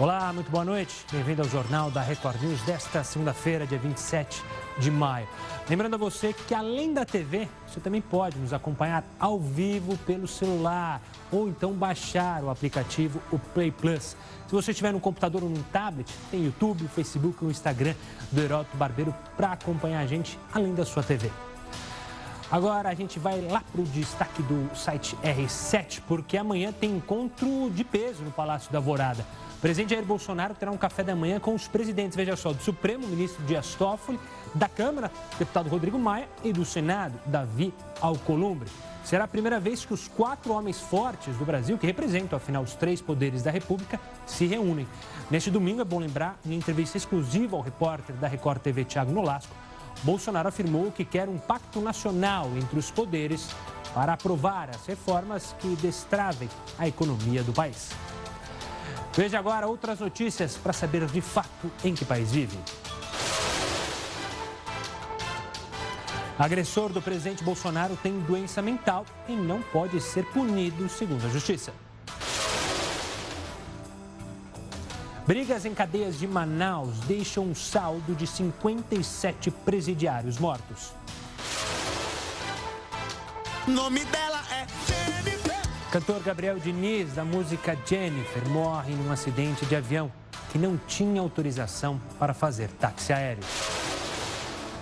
Olá, muito boa noite. Bem-vindo ao Jornal da Record News desta segunda-feira, dia 27 de maio. Lembrando a você que, além da TV, você também pode nos acompanhar ao vivo pelo celular ou então baixar o aplicativo o Play Plus. Se você estiver no computador ou no tablet, tem YouTube, Facebook e o Instagram do Heródoto Barbeiro para acompanhar a gente além da sua TV. Agora a gente vai lá para o destaque do site R7, porque amanhã tem encontro de peso no Palácio da Alvorada presidente Jair Bolsonaro terá um café da manhã com os presidentes, veja só, do Supremo, ministro Dias Toffoli, da Câmara, deputado Rodrigo Maia e do Senado, Davi Alcolumbre. Será a primeira vez que os quatro homens fortes do Brasil, que representam, afinal, os três poderes da República, se reúnem. Neste domingo, é bom lembrar, em entrevista exclusiva ao repórter da Record TV, Thiago Nolasco, Bolsonaro afirmou que quer um pacto nacional entre os poderes para aprovar as reformas que destravem a economia do país. Veja agora outras notícias para saber de fato em que país vive. Agressor do presidente Bolsonaro tem doença mental e não pode ser punido, segundo a Justiça. Brigas em cadeias de Manaus deixam um saldo de 57 presidiários mortos. Nome dela é Cantor Gabriel Diniz, da música Jennifer, morre num acidente de avião que não tinha autorização para fazer táxi aéreo.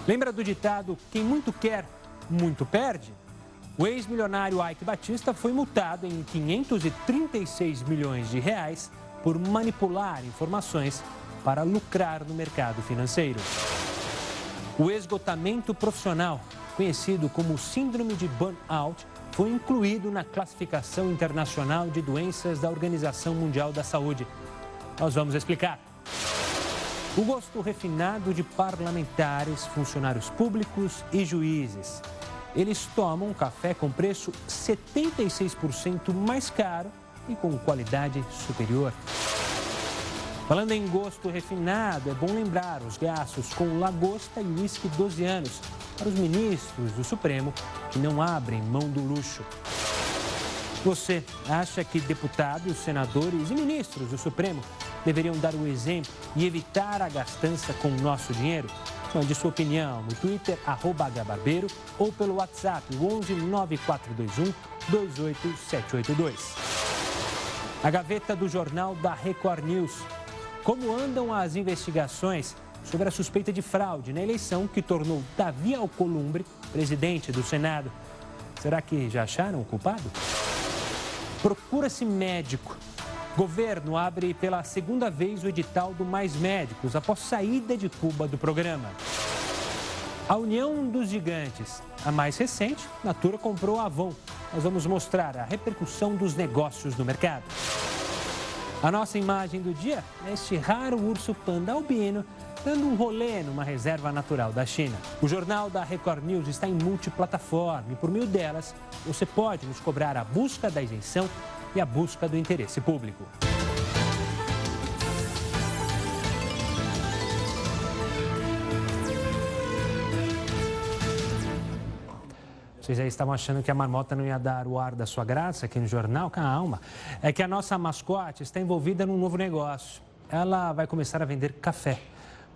Lembra do ditado: quem muito quer, muito perde? O ex-milionário Ike Batista foi multado em 536 milhões de reais por manipular informações para lucrar no mercado financeiro. O esgotamento profissional, conhecido como síndrome de burnout, foi incluído na classificação internacional de doenças da Organização Mundial da Saúde. Nós vamos explicar. O gosto refinado de parlamentares, funcionários públicos e juízes. Eles tomam café com preço 76% mais caro e com qualidade superior. Falando em gosto refinado, é bom lembrar os gastos com lagosta e uísque 12 anos para os ministros do Supremo que não abrem mão do luxo. Você acha que deputados, senadores e ministros do Supremo deveriam dar o exemplo e evitar a gastança com o nosso dinheiro? Mande sua opinião no Twitter, arroba ou pelo WhatsApp, 11 9421 28782. A gaveta do jornal da Record News. Como andam as investigações sobre a suspeita de fraude na eleição que tornou Davi Alcolumbre presidente do Senado. Será que já acharam o culpado? Procura-se médico. Governo abre pela segunda vez o edital do Mais Médicos após saída de Cuba do programa. A União dos Gigantes, a mais recente, Natura comprou a Avon. Nós vamos mostrar a repercussão dos negócios no mercado. A nossa imagem do dia é este raro urso panda albino dando um rolê numa reserva natural da China. O jornal da Record News está em multiplataforma e por meio delas você pode nos cobrar a busca da isenção e a busca do interesse público. Vocês aí estavam achando que a marmota não ia dar o ar da sua graça aqui no jornal? Calma. É que a nossa mascote está envolvida num novo negócio. Ela vai começar a vender café.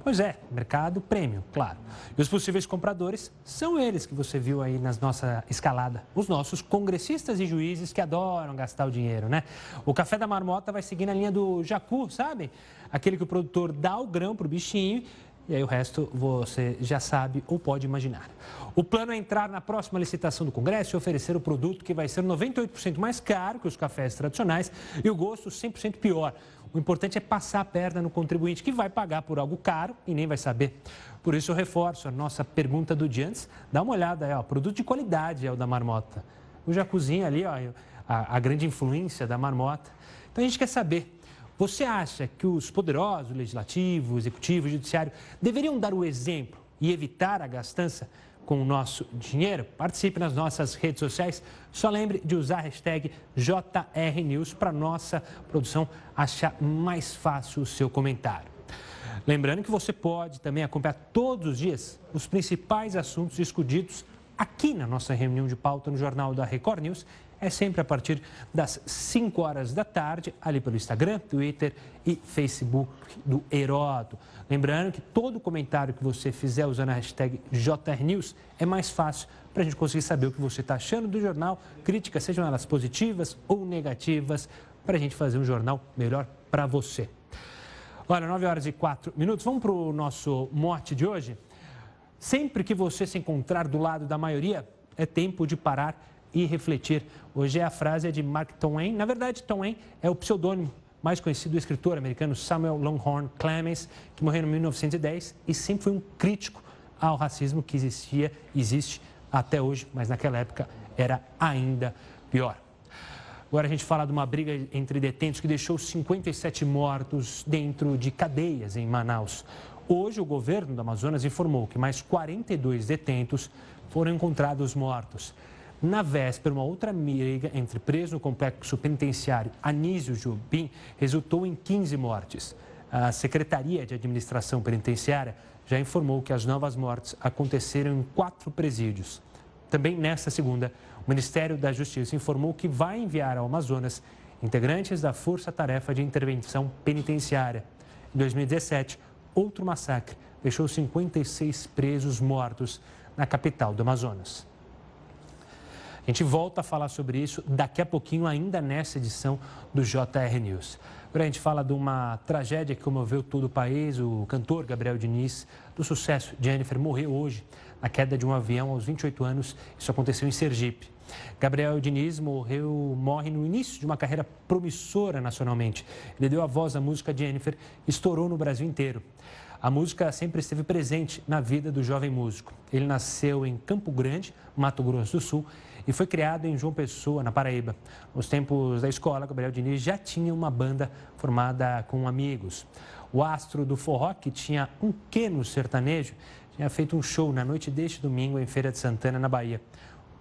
Pois é, mercado prêmio, claro. E os possíveis compradores são eles que você viu aí na nossa escalada. Os nossos congressistas e juízes que adoram gastar o dinheiro, né? O café da marmota vai seguir na linha do jacu, sabe? Aquele que o produtor dá o grão para o bichinho e aí o resto você já sabe ou pode imaginar. O plano é entrar na próxima licitação do Congresso e oferecer o produto que vai ser 98% mais caro que os cafés tradicionais e o gosto 100% pior. O importante é passar a perna no contribuinte, que vai pagar por algo caro e nem vai saber. Por isso, eu reforço a nossa pergunta do dia antes. Dá uma olhada, aí, ó, produto de qualidade é o da marmota. O jacuzzi ali, ó, a, a grande influência da marmota. Então, a gente quer saber, você acha que os poderosos, legislativo, executivo, judiciário, deveriam dar o exemplo e evitar a gastança? com o nosso dinheiro? Participe nas nossas redes sociais. Só lembre de usar a hashtag JRNews para nossa produção achar mais fácil o seu comentário. Lembrando que você pode também acompanhar todos os dias os principais assuntos discutidos aqui na nossa reunião de pauta no Jornal da Record News é sempre a partir das 5 horas da tarde, ali pelo Instagram, Twitter e Facebook do Heródoto. Lembrando que todo comentário que você fizer usando a hashtag JRNews é mais fácil para a gente conseguir saber o que você está achando do jornal, críticas, sejam elas positivas ou negativas, para a gente fazer um jornal melhor para você. Olha, 9 horas e 4 minutos. Vamos para o nosso mote de hoje? Sempre que você se encontrar do lado da maioria, é tempo de parar e refletir. Hoje é a frase de Mark Twain. Na verdade, Twain é o pseudônimo mais conhecido do escritor americano Samuel Longhorn Clemens, que morreu em 1910 e sempre foi um crítico ao racismo que existia, existe até hoje, mas naquela época era ainda pior. Agora a gente fala de uma briga entre detentos que deixou 57 mortos dentro de cadeias em Manaus. Hoje, o governo do Amazonas informou que mais 42 detentos foram encontrados mortos. Na véspera, uma outra briga entre presos no complexo penitenciário Anísio Jobim resultou em 15 mortes. A Secretaria de Administração Penitenciária já informou que as novas mortes aconteceram em quatro presídios. Também nesta segunda, o Ministério da Justiça informou que vai enviar ao Amazonas integrantes da Força Tarefa de Intervenção Penitenciária. Em 2017, outro massacre deixou 56 presos mortos na capital do Amazonas. A gente volta a falar sobre isso daqui a pouquinho, ainda nessa edição do JR News. Agora a gente fala de uma tragédia que comoveu todo o país. O cantor Gabriel Diniz, do sucesso Jennifer, morreu hoje na queda de um avião aos 28 anos. Isso aconteceu em Sergipe. Gabriel Diniz morreu, morre no início de uma carreira promissora nacionalmente. Ele deu a voz à música Jennifer estourou no Brasil inteiro. A música sempre esteve presente na vida do jovem músico. Ele nasceu em Campo Grande, Mato Grosso do Sul, e foi criado em João Pessoa, na Paraíba. Nos tempos da escola, Gabriel Diniz já tinha uma banda formada com amigos. O astro do forró, que tinha um quê no sertanejo, tinha feito um show na noite deste domingo em Feira de Santana, na Bahia.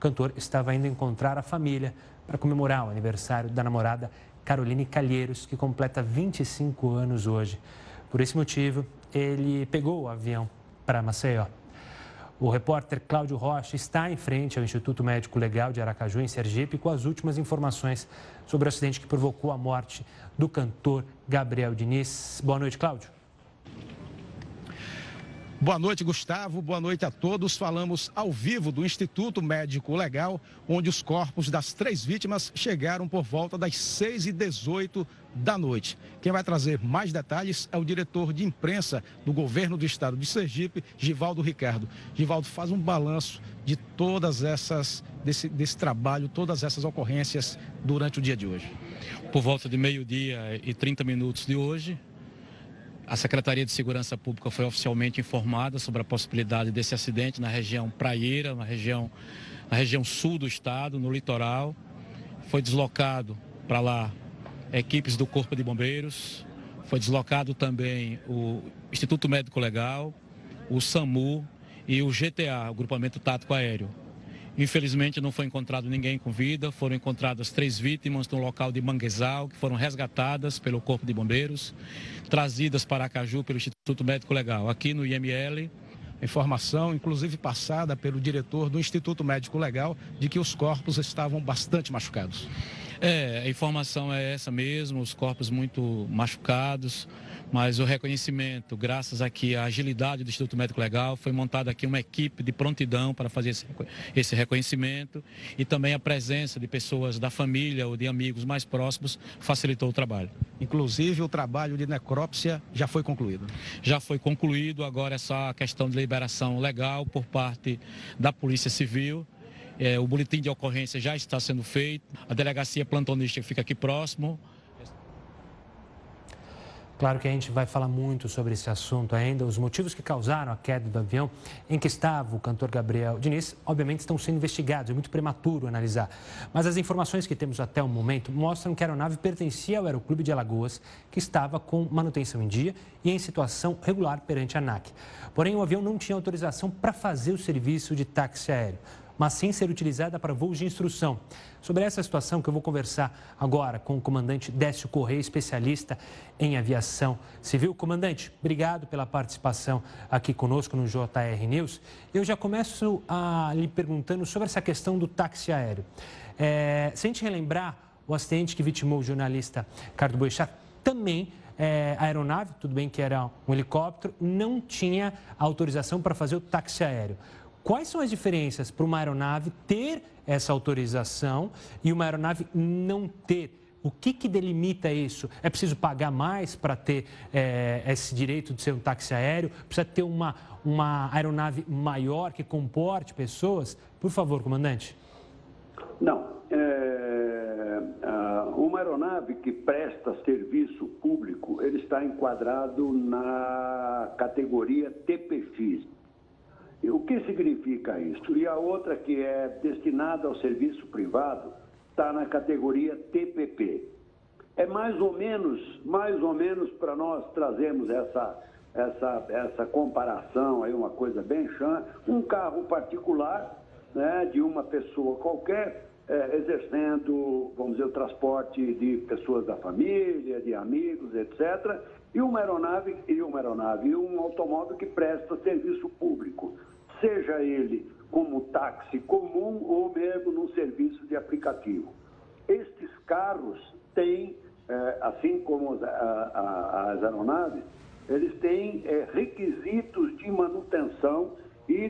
Cantor estava indo encontrar a família para comemorar o aniversário da namorada Caroline Calheiros, que completa 25 anos hoje. Por esse motivo, ele pegou o avião para Maceió. O repórter Cláudio Rocha está em frente ao Instituto Médico Legal de Aracaju, em Sergipe, com as últimas informações sobre o acidente que provocou a morte do cantor Gabriel Diniz. Boa noite, Cláudio. Boa noite, Gustavo. Boa noite a todos. Falamos ao vivo do Instituto Médico Legal, onde os corpos das três vítimas chegaram por volta das 6h18 da noite. Quem vai trazer mais detalhes é o diretor de imprensa do governo do estado de Sergipe, Givaldo Ricardo. Givaldo, faz um balanço de todas essas, desse, desse trabalho, todas essas ocorrências durante o dia de hoje. Por volta de meio-dia e 30 minutos de hoje, a Secretaria de Segurança Pública foi oficialmente informada sobre a possibilidade desse acidente na região praieira, na região, na região sul do estado, no litoral. Foi deslocado para lá equipes do Corpo de Bombeiros, foi deslocado também o Instituto Médico Legal, o SAMU e o GTA, o Grupamento Tático Aéreo. Infelizmente não foi encontrado ninguém com vida, foram encontradas três vítimas no local de Manguezal, que foram resgatadas pelo Corpo de Bombeiros, trazidas para Acaju pelo Instituto Médico Legal. Aqui no IML, informação, inclusive passada pelo diretor do Instituto Médico Legal, de que os corpos estavam bastante machucados. É, a informação é essa mesmo, os corpos muito machucados, mas o reconhecimento, graças aqui à agilidade do Instituto Médico Legal, foi montada aqui uma equipe de prontidão para fazer esse, esse reconhecimento e também a presença de pessoas da família ou de amigos mais próximos facilitou o trabalho. Inclusive o trabalho de necrópsia já foi concluído? Já foi concluído, agora é só a questão de liberação legal por parte da Polícia Civil é, o boletim de ocorrência já está sendo feito, a delegacia plantonista fica aqui próximo. Claro que a gente vai falar muito sobre esse assunto ainda. Os motivos que causaram a queda do avião em que estava o cantor Gabriel Diniz, obviamente, estão sendo investigados. É muito prematuro analisar. Mas as informações que temos até o momento mostram que a aeronave pertencia ao Aeroclube de Alagoas, que estava com manutenção em dia e em situação regular perante a ANAC. Porém, o avião não tinha autorização para fazer o serviço de táxi aéreo. Mas sem ser utilizada para voos de instrução. Sobre essa situação que eu vou conversar agora com o comandante Décio Correia, especialista em aviação civil. Comandante, obrigado pela participação aqui conosco no JR News. Eu já começo a lhe perguntando sobre essa questão do táxi aéreo. É, se a gente relembrar, o acidente que vitimou o jornalista Carlos Boechat também é, a aeronave, tudo bem que era um helicóptero, não tinha autorização para fazer o táxi aéreo. Quais são as diferenças para uma aeronave ter essa autorização e uma aeronave não ter? O que, que delimita isso? É preciso pagar mais para ter é, esse direito de ser um táxi aéreo? Precisa ter uma, uma aeronave maior que comporte pessoas? Por favor, comandante. Não. É, uma aeronave que presta serviço público, ele está enquadrado na categoria TPFIS. O que significa isso? E a outra que é destinada ao serviço privado está na categoria TPP. É mais ou menos, mais ou menos para nós trazermos essa, essa, essa comparação aí, uma coisa bem chã, um carro particular né, de uma pessoa qualquer é, exercendo, vamos dizer, o transporte de pessoas da família, de amigos, etc. E uma aeronave, e uma aeronave, um automóvel que presta serviço público, seja ele como táxi comum ou mesmo num serviço de aplicativo. Estes carros têm, é, assim como as, aeronaves, eles têm é, requisitos de manutenção e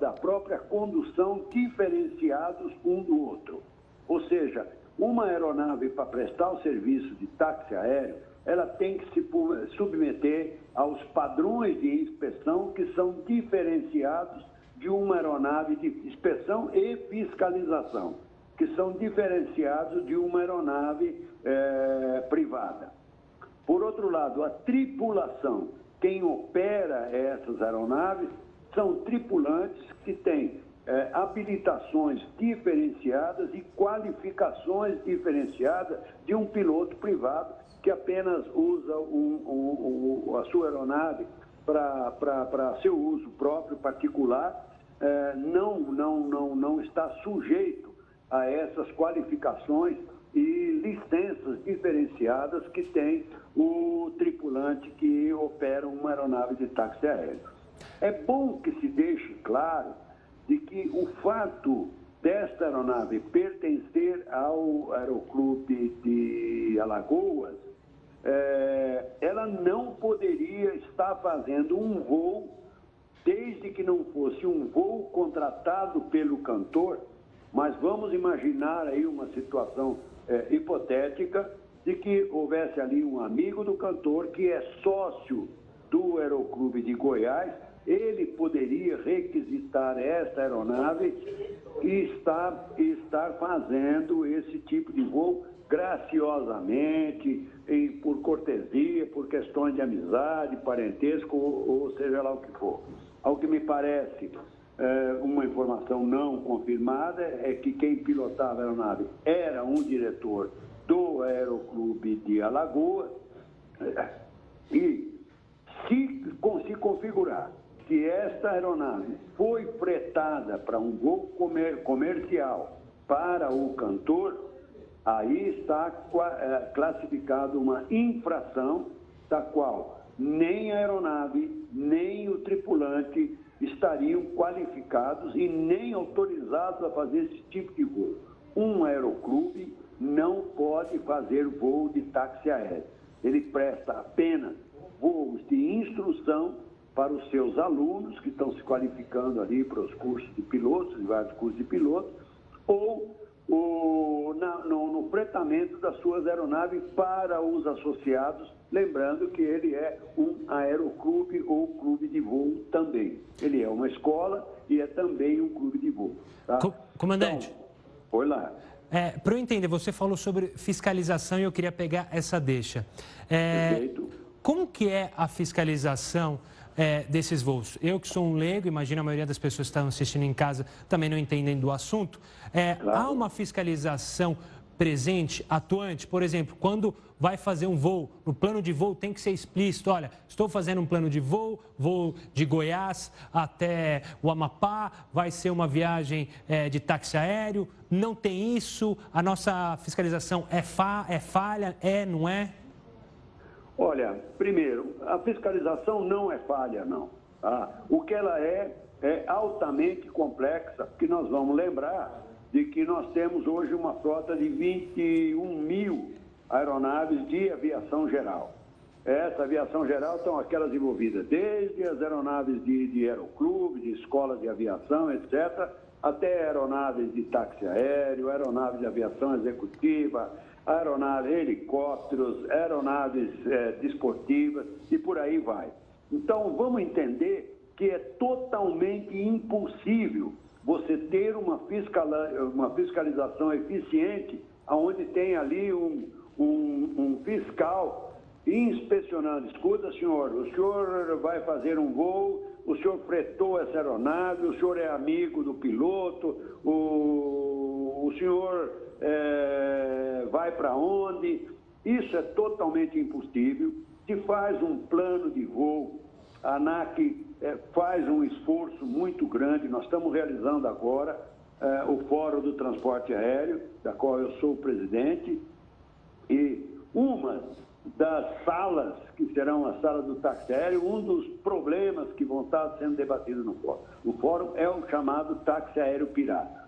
da própria condução diferenciados um do outro. Ou seja, uma aeronave para prestar o serviço de táxi aéreo, ela tem que se submeter aos padrões de inspeção que são diferenciados de uma aeronave de inspeção e fiscalização, que são diferenciados de uma aeronave é, privada. Por outro lado, a tripulação, quem opera essas aeronaves, são tripulantes que têm é, habilitações diferenciadas e qualificações diferenciadas de um piloto privado que apenas usa um, um, um, a sua aeronave para seu uso próprio, particular, é, não, não, não, não está sujeito a essas qualificações e licenças diferenciadas que tem o tripulante que opera uma aeronave de táxi aéreo. É bom que se deixe claro de que o fato desta aeronave pertencer ao Aeroclube de Alagoas, é, ela não poderia estar fazendo um voo, desde que não fosse um voo contratado pelo cantor, mas vamos imaginar aí uma situação é, hipotética de que houvesse ali um amigo do cantor que é sócio do Aeroclube de Goiás ele poderia requisitar esta aeronave e estar, estar fazendo esse tipo de voo graciosamente, por cortesia, por questões de amizade, parentesco, ou, ou seja lá o que for. Ao que me parece, é, uma informação não confirmada é que quem pilotava a aeronave era um diretor do Aeroclube de Alagoas é, e se, se configurar que esta aeronave foi fretada para um voo comer, comercial para o cantor, aí está é, classificado uma infração da qual nem a aeronave, nem o tripulante estariam qualificados e nem autorizados a fazer esse tipo de voo. Um aeroclube não pode fazer voo de táxi aéreo. Ele presta apenas voos de instrução para os seus alunos que estão se qualificando ali para os cursos de pilotos, vários cursos de pilotos, ou o, na, no, no fretamento das suas aeronaves para os associados, lembrando que ele é um aeroclube ou clube de voo também. Ele é uma escola e é também um clube de voo. Tá? Comandante. Então, foi lá. É, para eu entender, você falou sobre fiscalização e eu queria pegar essa deixa. É, Perfeito. Como que é a fiscalização é, desses voos. Eu que sou um leigo, imagino a maioria das pessoas que estão assistindo em casa também não entendem do assunto. É, claro. Há uma fiscalização presente, atuante. Por exemplo, quando vai fazer um voo, no plano de voo tem que ser explícito: olha, estou fazendo um plano de voo, voo de Goiás até o Amapá, vai ser uma viagem é, de táxi aéreo. Não tem isso? A nossa fiscalização é, fa é falha? É, não é? Olha, primeiro, a fiscalização não é falha, não. Tá? O que ela é, é altamente complexa, porque nós vamos lembrar de que nós temos hoje uma frota de 21 mil aeronaves de aviação geral. Essa aviação geral são aquelas envolvidas desde as aeronaves de, de aeroclube, de escolas de aviação, etc., até aeronaves de táxi aéreo, aeronaves de aviação executiva, aeronaves, helicópteros, aeronaves é, desportivas e por aí vai. Então, vamos entender que é totalmente impossível você ter uma, uma fiscalização eficiente, onde tem ali um, um, um fiscal inspecionando. Escuta, senhor, o senhor vai fazer um voo, o senhor fretou essa aeronave, o senhor é amigo do piloto, o, o senhor é, vai para onde? Isso é totalmente impossível. Se faz um plano de voo, a ANAC é, faz um esforço muito grande. Nós estamos realizando agora é, o Fórum do Transporte Aéreo, da qual eu sou o presidente, e uma das salas, que serão a sala do táxi aéreo, um dos problemas que vão estar sendo debatidos no fórum, no fórum é o chamado táxi aéreo pirata.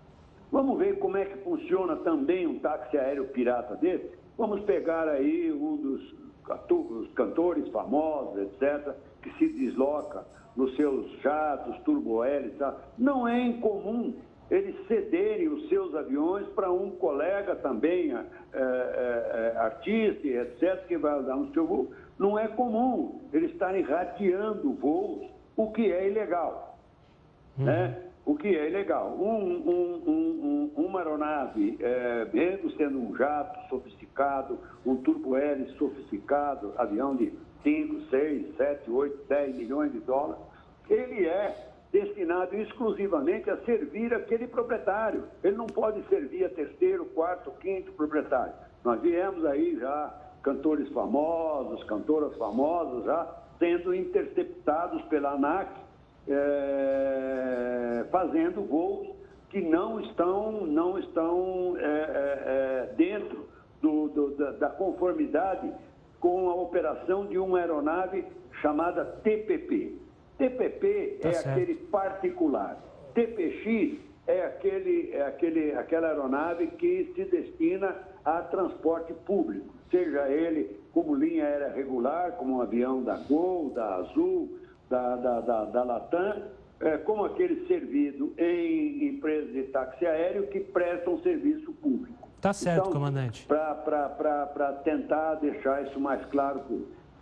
Vamos ver como é que funciona também um táxi aéreo pirata desse? Vamos pegar aí um dos cantores famosos, etc., que se desloca nos seus jatos, turbohélices, tá? não é incomum eles cederem os seus aviões para um colega também, é, é, artista, etc., que vai andar no seu voo. Não é comum eles estarem rateando voos, o que é ilegal. Uhum. Né? O que é ilegal. Um, um, um, uma aeronave, é, mesmo sendo um jato sofisticado, um turbohélice sofisticado, avião de 5, 6, 7, 8, 10 milhões de dólares, ele é destinado exclusivamente a servir aquele proprietário. Ele não pode servir a terceiro, quarto, quinto proprietário. Nós viemos aí já cantores famosos, cantoras famosas já sendo interceptados pela ANAC, é, fazendo voos que não estão, não estão é, é, dentro do, do, da, da conformidade com a operação de uma aeronave chamada TPP. TPP tá é certo. aquele particular. TPX é, aquele, é aquele, aquela aeronave que se destina a transporte público, seja ele como linha aérea regular, como um avião da Gol, da Azul, da, da, da, da Latam, é, como aquele servido em empresas de táxi aéreo que prestam serviço público. Tá certo, então, comandante. Para tentar deixar isso mais claro.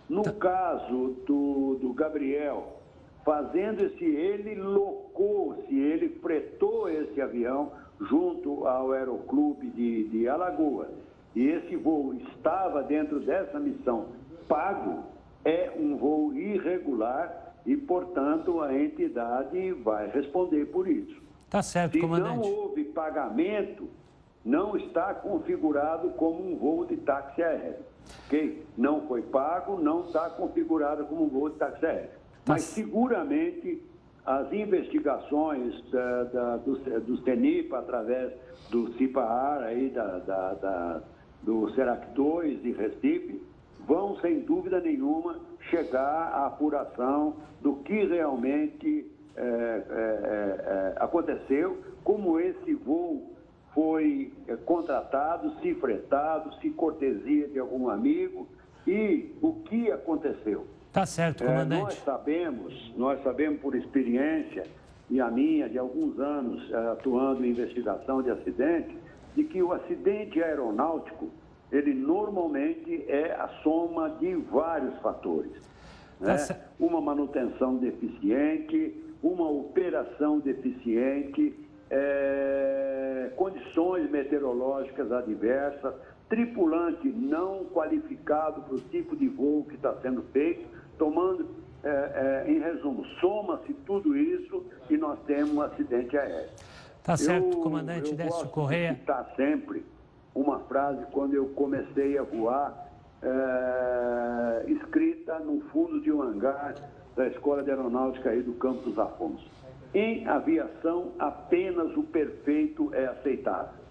No tá. caso do, do Gabriel, fazendo-se ele locou, se ele fretou esse avião junto ao Aeroclube de, de Alagoas, e esse voo estava dentro dessa missão pago, é um voo irregular e, portanto, a entidade vai responder por isso. Tá certo, Se comandante. Se não houve pagamento, não está configurado como um voo de táxi aéreo. Ok? Não foi pago, não está configurado como um voo de táxi aéreo. Mas seguramente as investigações da, da, do, do CENIPA através do CIPAAR aí da, da, da, do SERAC 2 de Recife vão, sem dúvida nenhuma, chegar à apuração do que realmente é, é, é, é aconteceu, como esse voo foi é, contratado, se fretado, se cortesia de algum amigo e o que aconteceu. Tá certo, comandante. É, nós sabemos, nós sabemos por experiência e a minha de alguns anos é, atuando em investigação de acidente, de que o acidente aeronáutico ele normalmente é a soma de vários fatores. Tá né? Uma manutenção deficiente, uma operação deficiente, é, condições meteorológicas adversas, tripulante não qualificado para o tipo de voo que está sendo feito, tomando, é, é, em resumo, soma-se tudo isso e nós temos um acidente aéreo. Tá certo, eu, comandante eu Décio Correia. Está sempre uma frase quando eu comecei a voar, é, escrita no fundo de um hangar da Escola de Aeronáutica aí do Campos Afonso. Em aviação, apenas o perfeito é aceitável.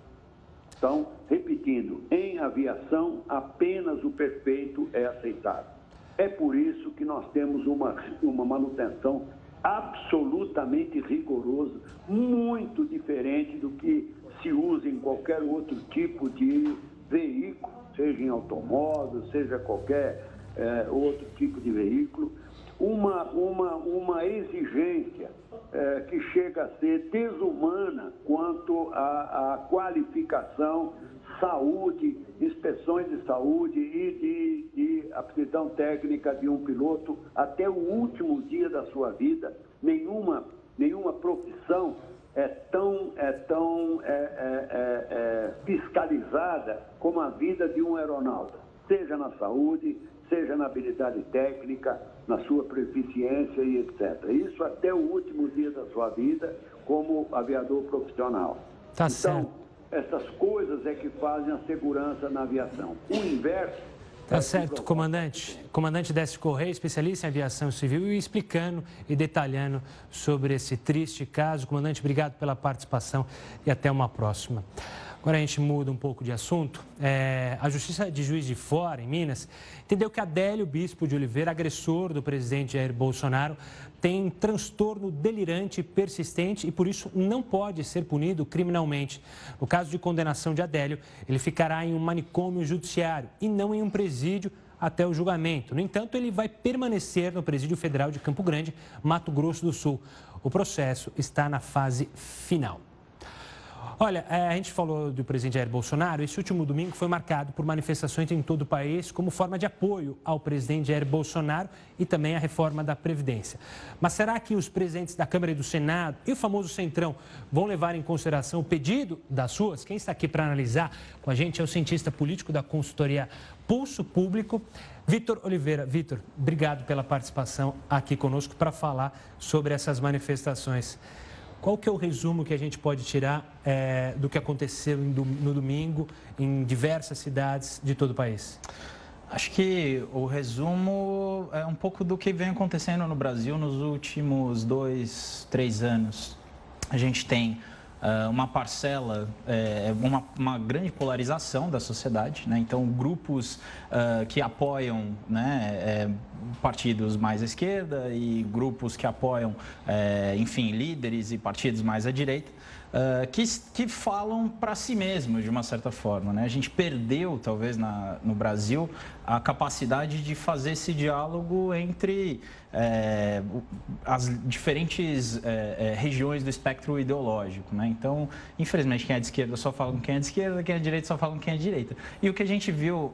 Então, repetindo, em aviação, apenas o perfeito é aceitável. É por isso que nós temos uma, uma manutenção absolutamente rigorosa, muito diferente do que se usa em qualquer outro tipo de veículo, seja em automóvel, seja qualquer é, outro tipo de veículo. Uma, uma, uma exigência é, que chega a ser desumana quanto à, qualificação, saúde, inspeções de saúde e de, de aptidão técnica de um piloto até o último dia da sua vida. Nenhuma, nenhuma profissão é tão, é tão é, é, é, é fiscalizada como a vida de um aeronauta, seja na saúde, seja na habilidade técnica, na sua proficiência e etc. Isso até o último dia da sua vida como aviador profissional. Tá então, certo. Essas coisas é que fazem a segurança na aviação. O inverso Tá certo, comandante. Comandante Décio Correia, especialista em aviação civil, e explicando e detalhando sobre esse triste caso. Comandante, obrigado pela participação e até uma próxima. Agora a gente muda um pouco de assunto. É, a Justiça de Juiz de Fora, em Minas, entendeu que Adélio Bispo de Oliveira, agressor do presidente Jair Bolsonaro, tem transtorno delirante persistente e por isso não pode ser punido criminalmente. No caso de condenação de Adélio, ele ficará em um manicômio judiciário e não em um presídio até o julgamento. No entanto, ele vai permanecer no Presídio Federal de Campo Grande, Mato Grosso do Sul. O processo está na fase final. Olha, é, a gente falou do presidente Jair Bolsonaro. Esse último domingo foi marcado por manifestações em todo o país como forma de apoio ao presidente Jair Bolsonaro e também à reforma da Previdência. Mas será que os presidentes da Câmara e do Senado e o famoso Centrão vão levar em consideração o pedido das suas? Quem está aqui para analisar com a gente é o cientista político da consultoria Pulso Público, Vitor Oliveira. Vitor, obrigado pela participação aqui conosco para falar sobre essas manifestações. Qual que é o resumo que a gente pode tirar é, do que aconteceu no domingo em diversas cidades de todo o país? Acho que o resumo é um pouco do que vem acontecendo no Brasil nos últimos dois, três anos. A gente tem uh, uma parcela, é, uma, uma, grande polarização da sociedade. Né? Então, grupos uh, que apoiam né, é, partidos mais à esquerda e grupos que apoiam, é, enfim, líderes e partidos mais à direita. Uh, que, que falam para si mesmos, de uma certa forma. Né? A gente perdeu, talvez, na, no Brasil, a capacidade de fazer esse diálogo entre é, as diferentes é, é, regiões do espectro ideológico. Né? Então, infelizmente, quem é de esquerda só fala com quem é de esquerda, quem é de direita só fala com quem é de direita. E o que a gente viu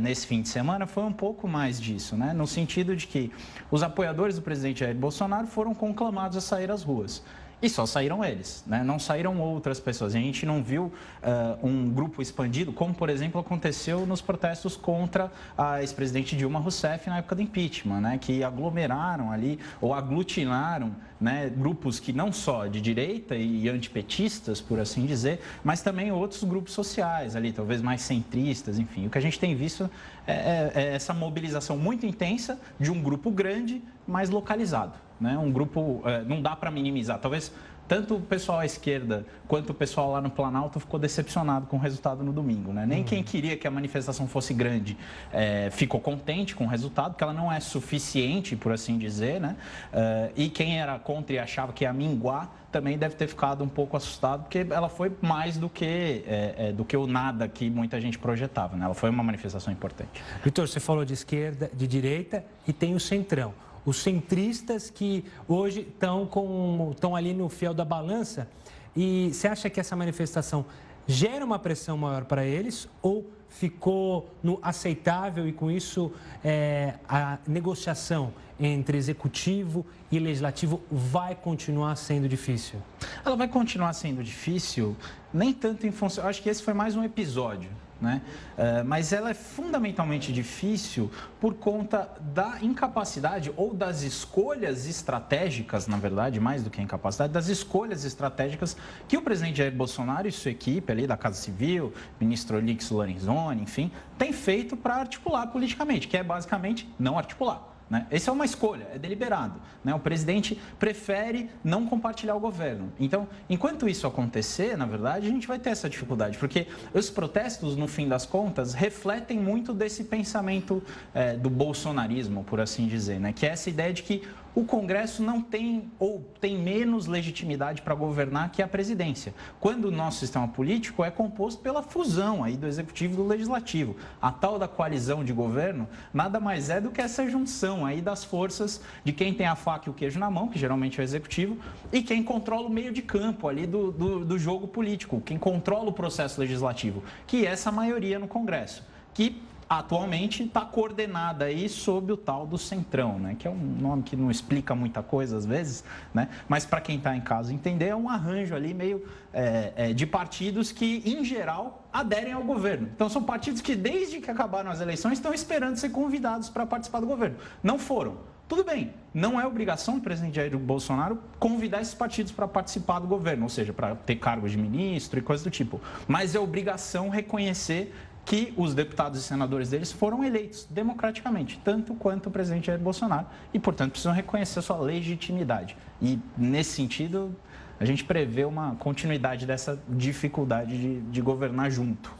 nesse fim de semana foi um pouco mais disso, né? no sentido de que os apoiadores do presidente Jair Bolsonaro foram conclamados a sair às ruas. E só saíram eles, né? não saíram outras pessoas. A gente não viu uh, um grupo expandido, como, por exemplo, aconteceu nos protestos contra a ex-presidente Dilma Rousseff na época do impeachment, né? que aglomeraram ali, ou aglutinaram né? grupos que não só de direita e antipetistas, por assim dizer, mas também outros grupos sociais ali, talvez mais centristas, enfim. O que a gente tem visto é, é, é essa mobilização muito intensa de um grupo grande, mas localizado. Né? Um grupo, é, não dá para minimizar. Talvez tanto o pessoal à esquerda quanto o pessoal lá no Planalto ficou decepcionado com o resultado no domingo. Né? Nem uhum. quem queria que a manifestação fosse grande é, ficou contente com o resultado, porque ela não é suficiente, por assim dizer. Né? Uh, e quem era contra e achava que ia minguar também deve ter ficado um pouco assustado, porque ela foi mais do que, é, é, do que o nada que muita gente projetava. Né? Ela foi uma manifestação importante. Vitor, você falou de esquerda, de direita e tem o centrão os centristas que hoje estão, com, estão ali no fiel da balança. E você acha que essa manifestação gera uma pressão maior para eles ou ficou no aceitável e com isso é, a negociação entre executivo e legislativo vai continuar sendo difícil? Ela vai continuar sendo difícil, nem tanto em função. Acho que esse foi mais um episódio né? Uh, mas ela é fundamentalmente difícil por conta da incapacidade ou das escolhas estratégicas, na verdade, mais do que a incapacidade, das escolhas estratégicas que o presidente Jair Bolsonaro e sua equipe ali da Casa Civil, ministro Olix Lorenzoni, enfim, tem feito para articular politicamente, que é basicamente não articular. Né? Essa é uma escolha, é deliberado. Né? O presidente prefere não compartilhar o governo. Então, enquanto isso acontecer, na verdade, a gente vai ter essa dificuldade, porque os protestos, no fim das contas, refletem muito desse pensamento é, do bolsonarismo, por assim dizer, né? que é essa ideia de que o Congresso não tem ou tem menos legitimidade para governar que a presidência. Quando o nosso sistema político é composto pela fusão aí do executivo e do legislativo. A tal da coalizão de governo nada mais é do que essa junção aí das forças de quem tem a faca e o queijo na mão, que geralmente é o executivo, e quem controla o meio de campo ali do, do, do jogo político, quem controla o processo legislativo, que é essa maioria no Congresso, que atualmente está coordenada aí sob o tal do Centrão, né? que é um nome que não explica muita coisa às vezes, né? mas para quem está em casa entender, é um arranjo ali meio é, é, de partidos que, em geral, aderem ao governo. Então, são partidos que, desde que acabaram as eleições, estão esperando ser convidados para participar do governo. Não foram. Tudo bem, não é obrigação do presidente Jair Bolsonaro convidar esses partidos para participar do governo, ou seja, para ter cargos de ministro e coisas do tipo. Mas é obrigação reconhecer que os deputados e senadores deles foram eleitos democraticamente, tanto quanto o presidente Jair Bolsonaro, e, portanto, precisam reconhecer sua legitimidade. E, nesse sentido, a gente prevê uma continuidade dessa dificuldade de, de governar junto.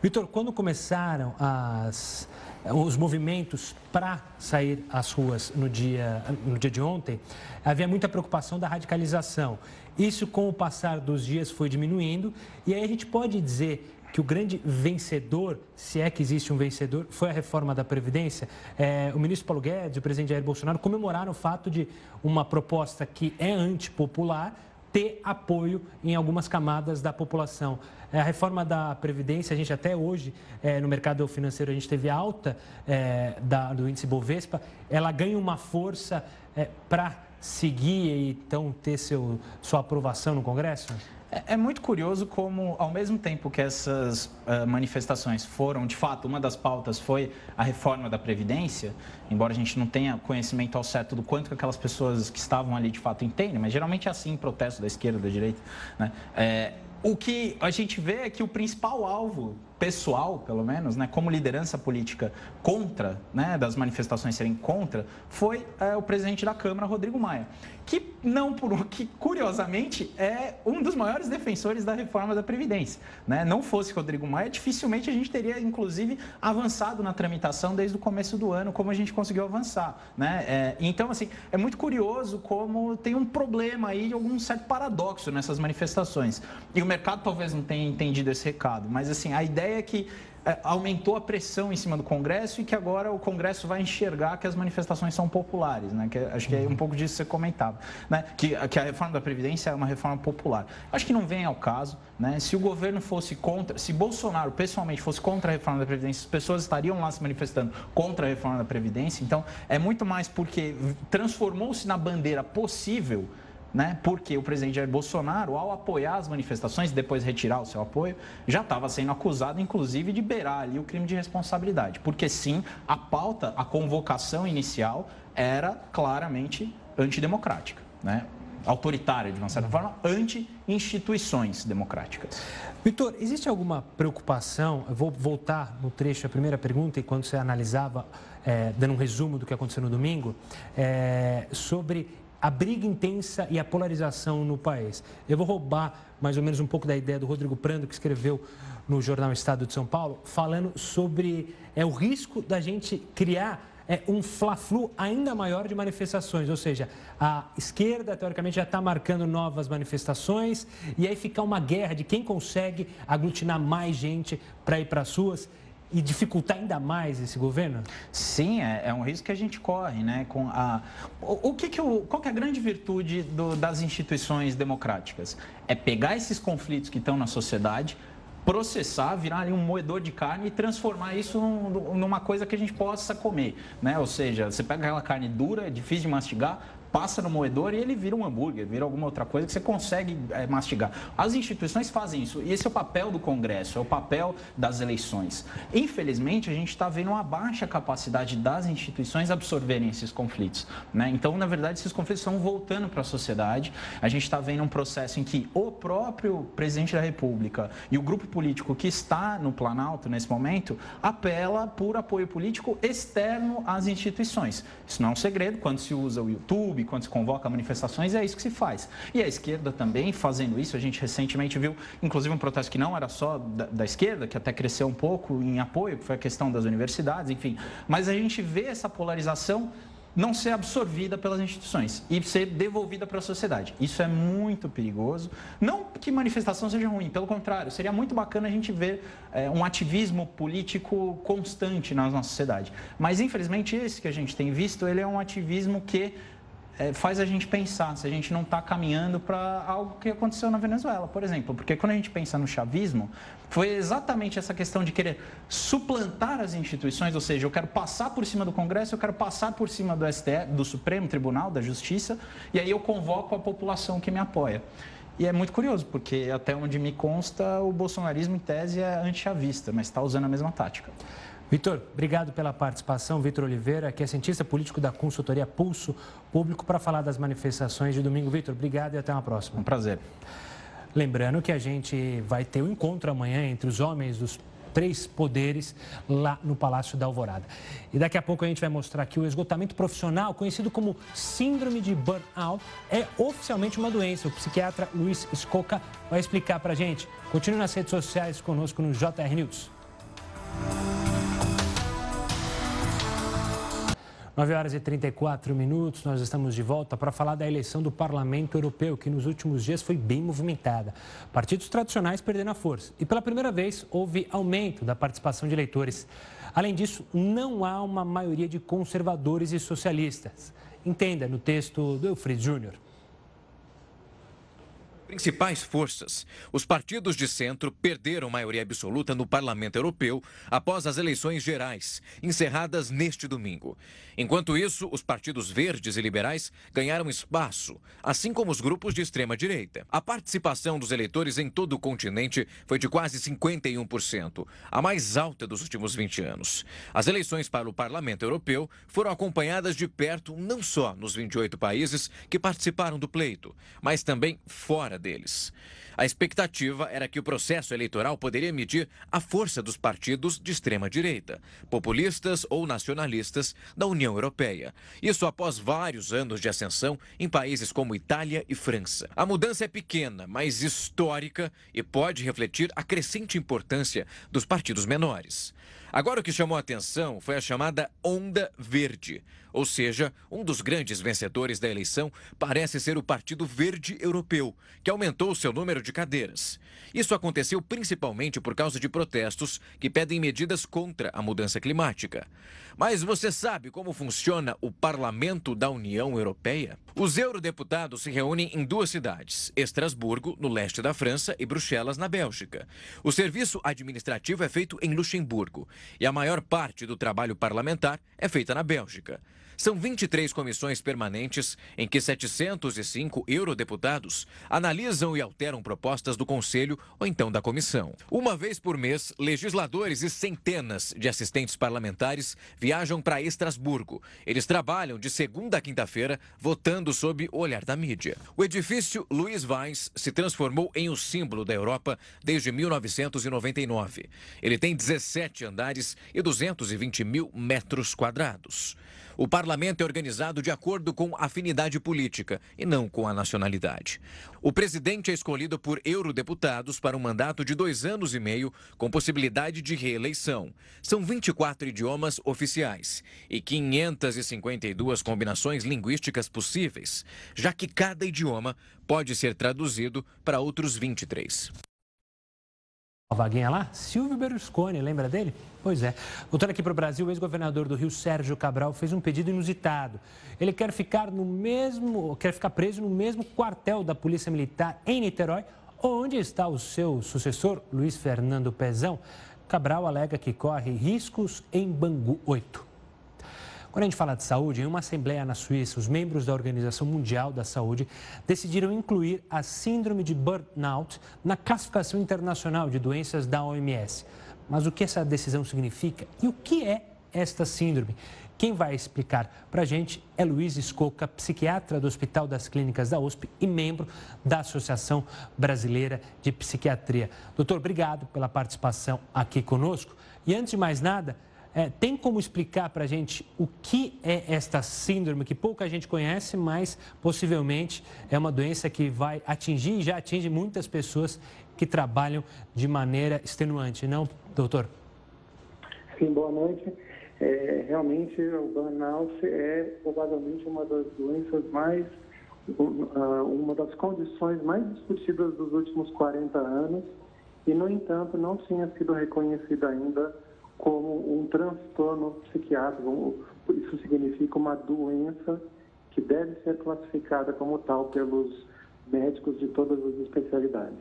Vitor, quando começaram as, os movimentos para sair às ruas no dia, no dia de ontem, havia muita preocupação da radicalização. Isso, com o passar dos dias, foi diminuindo, e aí a gente pode dizer que o grande vencedor, se é que existe um vencedor, foi a reforma da Previdência. É, o ministro Paulo Guedes o presidente Jair Bolsonaro comemoraram o fato de uma proposta que é antipopular ter apoio em algumas camadas da população. É, a reforma da Previdência, a gente até hoje, é, no mercado financeiro, a gente teve alta é, da, do índice Bovespa, ela ganha uma força é, para seguir e então ter seu, sua aprovação no Congresso? É, é muito curioso como, ao mesmo tempo que essas uh, manifestações foram, de fato, uma das pautas foi a reforma da Previdência, embora a gente não tenha conhecimento ao certo do quanto que aquelas pessoas que estavam ali de fato entendem, mas geralmente é assim protesto da esquerda, da direita. Né? É, o que a gente vê é que o principal alvo pessoal, pelo menos, né, como liderança política contra, né, das manifestações serem contra, foi é, o presidente da Câmara, Rodrigo Maia, que não por que curiosamente é um dos maiores defensores da reforma da previdência, né? Não fosse Rodrigo Maia, dificilmente a gente teria, inclusive, avançado na tramitação desde o começo do ano, como a gente conseguiu avançar, né? É, então, assim, é muito curioso como tem um problema aí, algum certo paradoxo nessas manifestações. E o mercado talvez não tenha entendido esse recado, mas assim, a ideia ideia é que é, aumentou a pressão em cima do Congresso e que agora o Congresso vai enxergar que as manifestações são populares, né? Que acho que é um pouco disso que você comentava, né? Que, que a reforma da Previdência é uma reforma popular. Acho que não vem ao caso, né? Se o governo fosse contra, se Bolsonaro pessoalmente fosse contra a reforma da Previdência, as pessoas estariam lá se manifestando contra a reforma da Previdência. Então, é muito mais porque transformou-se na bandeira possível né? Porque o presidente Jair Bolsonaro, ao apoiar as manifestações e depois retirar o seu apoio, já estava sendo acusado, inclusive, de beirar ali o crime de responsabilidade. Porque sim, a pauta, a convocação inicial era claramente antidemocrática, né? autoritária, de uma certa forma, anti-instituições democráticas. Vitor, existe alguma preocupação? Eu vou voltar no trecho, a primeira pergunta, e quando você analisava, é, dando um resumo do que aconteceu no domingo, é, sobre a briga intensa e a polarização no país. Eu vou roubar mais ou menos um pouco da ideia do Rodrigo Prando, que escreveu no jornal Estado de São Paulo, falando sobre é, o risco da gente criar é, um fla-flu ainda maior de manifestações, ou seja, a esquerda, teoricamente, já está marcando novas manifestações e aí ficar uma guerra de quem consegue aglutinar mais gente para ir para as ruas e dificultar ainda mais esse governo? Sim, é, é, um risco que a gente corre, né? Com a, o, o que que o, qual que é a grande virtude do, das instituições democráticas? É pegar esses conflitos que estão na sociedade, processar, virar um moedor de carne e transformar isso numa coisa que a gente possa comer, né? Ou seja, você pega aquela carne dura, é difícil de mastigar, passa no moedor e ele vira um hambúrguer, vira alguma outra coisa que você consegue é, mastigar. As instituições fazem isso. E esse é o papel do Congresso, é o papel das eleições. Infelizmente, a gente está vendo uma baixa capacidade das instituições absorverem esses conflitos. Né? Então, na verdade, esses conflitos estão voltando para a sociedade. A gente está vendo um processo em que o próprio presidente da República e o grupo político que está no Planalto nesse momento apela por apoio político externo às instituições. Isso não é um segredo. Quando se usa o YouTube, quando se convoca manifestações, é isso que se faz. E a esquerda também fazendo isso. A gente recentemente viu, inclusive, um protesto que não era só da, da esquerda, que até cresceu um pouco em apoio, que foi a questão das universidades, enfim. Mas a gente vê essa polarização não ser absorvida pelas instituições e ser devolvida para a sociedade. Isso é muito perigoso. Não que manifestação seja ruim, pelo contrário, seria muito bacana a gente ver é, um ativismo político constante na nossa sociedade. Mas, infelizmente, esse que a gente tem visto, ele é um ativismo que é, faz a gente pensar se a gente não está caminhando para algo que aconteceu na Venezuela, por exemplo. Porque quando a gente pensa no chavismo, foi exatamente essa questão de querer suplantar as instituições, ou seja, eu quero passar por cima do Congresso, eu quero passar por cima do STF, do Supremo Tribunal, da Justiça, e aí eu convoco a população que me apoia. E é muito curioso, porque até onde me consta, o bolsonarismo, em tese, é anti-chavista, mas está usando a mesma tática. Vitor, obrigado pela participação. Vitor Oliveira, que é cientista político da consultoria Pulso Público, para falar das manifestações de domingo. Vitor, obrigado e até uma próxima. Um prazer. Lembrando que a gente vai ter um encontro amanhã entre os homens dos três poderes lá no Palácio da Alvorada. E daqui a pouco a gente vai mostrar que o esgotamento profissional, conhecido como síndrome de burnout, é oficialmente uma doença. O psiquiatra Luiz Escoca vai explicar para a gente. Continue nas redes sociais conosco no JR News. 9 horas e 34 minutos, nós estamos de volta para falar da eleição do Parlamento Europeu, que nos últimos dias foi bem movimentada. Partidos tradicionais perderam a força e pela primeira vez houve aumento da participação de eleitores. Além disso, não há uma maioria de conservadores e socialistas. Entenda no texto do Eufrid Júnior principais forças. Os partidos de centro perderam maioria absoluta no Parlamento Europeu após as eleições gerais, encerradas neste domingo. Enquanto isso, os partidos verdes e liberais ganharam espaço, assim como os grupos de extrema-direita. A participação dos eleitores em todo o continente foi de quase 51%, a mais alta dos últimos 20 anos. As eleições para o Parlamento Europeu foram acompanhadas de perto não só nos 28 países que participaram do pleito, mas também fora deles. A expectativa era que o processo eleitoral poderia medir a força dos partidos de extrema-direita, populistas ou nacionalistas da União Europeia. Isso após vários anos de ascensão em países como Itália e França. A mudança é pequena, mas histórica e pode refletir a crescente importância dos partidos menores. Agora, o que chamou a atenção foi a chamada Onda Verde. Ou seja, um dos grandes vencedores da eleição parece ser o Partido Verde Europeu, que aumentou seu número de cadeiras. Isso aconteceu principalmente por causa de protestos que pedem medidas contra a mudança climática. Mas você sabe como funciona o Parlamento da União Europeia? Os eurodeputados se reúnem em duas cidades, Estrasburgo, no leste da França, e Bruxelas, na Bélgica. O serviço administrativo é feito em Luxemburgo e a maior parte do trabalho parlamentar é feita na Bélgica. São 23 comissões permanentes em que 705 eurodeputados analisam e alteram propostas do Conselho ou então da Comissão. Uma vez por mês, legisladores e centenas de assistentes parlamentares viajam para Estrasburgo. Eles trabalham de segunda a quinta-feira, votando sob o olhar da mídia. O edifício Luiz Weiss se transformou em um símbolo da Europa desde 1999. Ele tem 17 andares e 220 mil metros quadrados. O é organizado de acordo com afinidade política e não com a nacionalidade. O presidente é escolhido por eurodeputados para um mandato de dois anos e meio, com possibilidade de reeleição. São 24 idiomas oficiais e 552 combinações linguísticas possíveis, já que cada idioma pode ser traduzido para outros 23. A vaguinha lá? Silvio Berlusconi, lembra dele? Pois é. Voltando aqui para o Brasil, o ex-governador do Rio, Sérgio Cabral, fez um pedido inusitado. Ele quer ficar no mesmo, quer ficar preso no mesmo quartel da Polícia Militar em Niterói, onde está o seu sucessor, Luiz Fernando Pezão. Cabral alega que corre riscos em Bangu 8. Quando a gente fala de saúde, em uma assembleia na Suíça, os membros da Organização Mundial da Saúde decidiram incluir a síndrome de burnout na classificação internacional de doenças da OMS. Mas o que essa decisão significa e o que é esta síndrome? Quem vai explicar para a gente é Luiz Escoca, psiquiatra do Hospital das Clínicas da USP e membro da Associação Brasileira de Psiquiatria. Doutor, obrigado pela participação aqui conosco. E antes de mais nada, é, tem como explicar para a gente o que é esta síndrome, que pouca gente conhece, mas possivelmente é uma doença que vai atingir e já atinge muitas pessoas que trabalham de maneira extenuante, não, doutor? Sim, boa noite. É, realmente, o burnout é provavelmente uma das doenças mais, uma das condições mais discutidas dos últimos 40 anos e, no entanto, não tinha sido reconhecida ainda como um transtorno psiquiátrico. Isso significa uma doença que deve ser classificada como tal pelos médicos de todas as especialidades.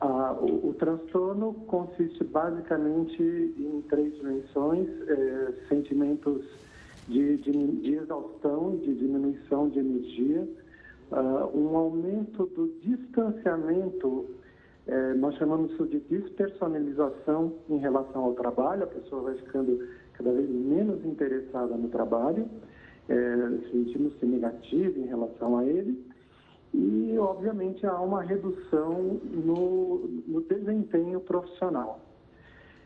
Ah, o, o, transtorno consiste basicamente em três dimensões: é, sentimentos de, de, de, exaustão, de diminuição de energia, ah, um aumento do distanciamento é, nós chamamos isso de despersonalização em relação ao trabalho, a pessoa vai ficando cada vez menos interessada no trabalho, é, sentindo-se negativo em relação a ele, e, obviamente, há uma redução no, no desempenho profissional.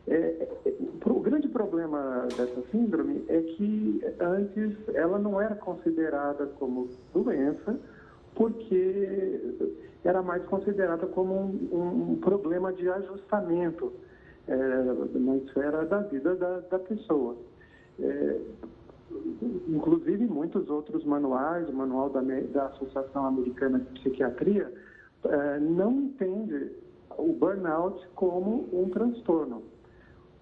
É, é, o grande problema dessa síndrome é que antes ela não era considerada como doença, porque era mais considerada como um, um problema de ajustamento é, na esfera da vida da, da pessoa. É, inclusive, muitos outros manuais, o manual da, da Associação Americana de Psiquiatria, é, não entende o burnout como um transtorno,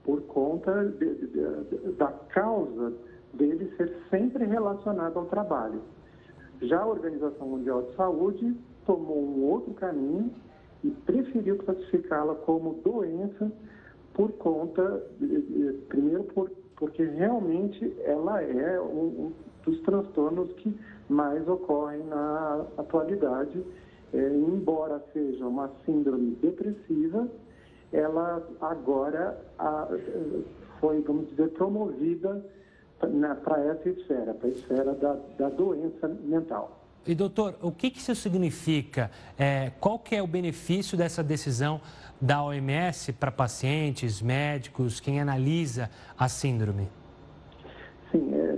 por conta de, de, de, da causa dele ser sempre relacionado ao trabalho. Já a Organização Mundial de Saúde tomou um outro caminho e preferiu classificá-la como doença por conta, primeiro por, porque realmente ela é um, um dos transtornos que mais ocorrem na atualidade, é, embora seja uma síndrome depressiva, ela agora a, foi, vamos dizer, promovida para essa esfera, para a esfera da, da doença mental. E doutor, o que, que isso significa? É, qual que é o benefício dessa decisão da OMS para pacientes, médicos, quem analisa a síndrome? Sim, é,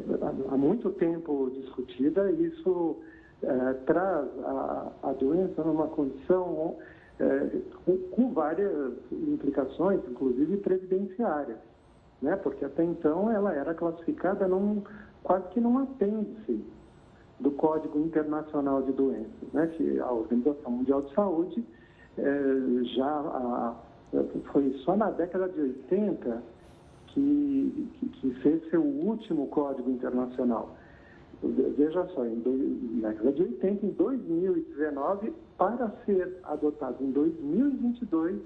há muito tempo discutida, isso é, traz a, a, doença numa condição é, com, com várias implicações, inclusive previdenciárias né? porque até então ela era classificada num, quase que num apêndice do Código Internacional de Doenças, né? que a Organização Mundial de Saúde é, já a, foi só na década de 80 que, que, que, fez seu último código internacional. Veja só, em na década de 80, em 2019, para ser adotado em 2022,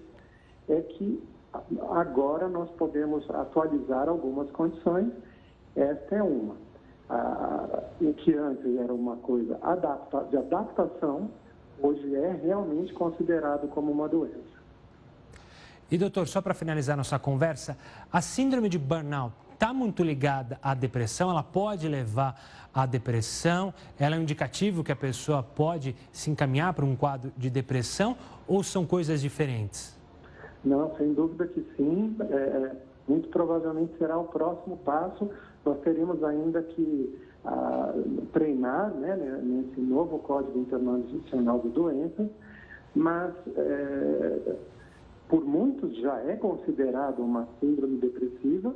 é que Agora nós podemos atualizar algumas condições, esta é uma. Ah, o que antes era uma coisa adapta, de adaptação, hoje é realmente considerado como uma doença. E doutor, só para finalizar nossa conversa, a síndrome de burnout está muito ligada à depressão? Ela pode levar à depressão? Ela é um indicativo que a pessoa pode se encaminhar para um quadro de depressão ou são coisas diferentes? Não, sem dúvida que sim. É, é, muito provavelmente será o próximo passo. Nós teremos ainda que a, treinar né, nesse novo Código Internacional de Doenças, mas é, por muitos já é considerado uma síndrome depressiva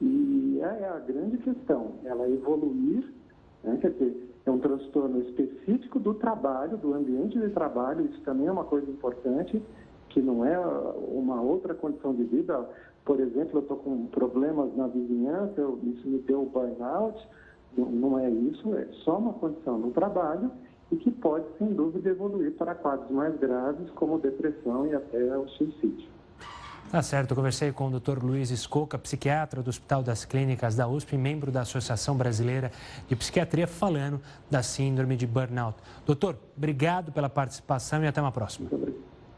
e é, é a grande questão, ela evoluir, né, quer dizer, é um transtorno específico do trabalho, do ambiente de trabalho, isso também é uma coisa importante, que não é uma outra condição de vida. Por exemplo, eu estou com problemas na vizinhança, eu, isso me deu burnout. Não, não é isso, é só uma condição no trabalho e que pode, sem dúvida, evoluir para quadros mais graves, como depressão e até o suicídio. Tá certo, eu conversei com o Dr. Luiz Escoca, psiquiatra do Hospital das Clínicas da USP, membro da Associação Brasileira de Psiquiatria, falando da síndrome de burnout. Doutor, obrigado pela participação e até uma próxima.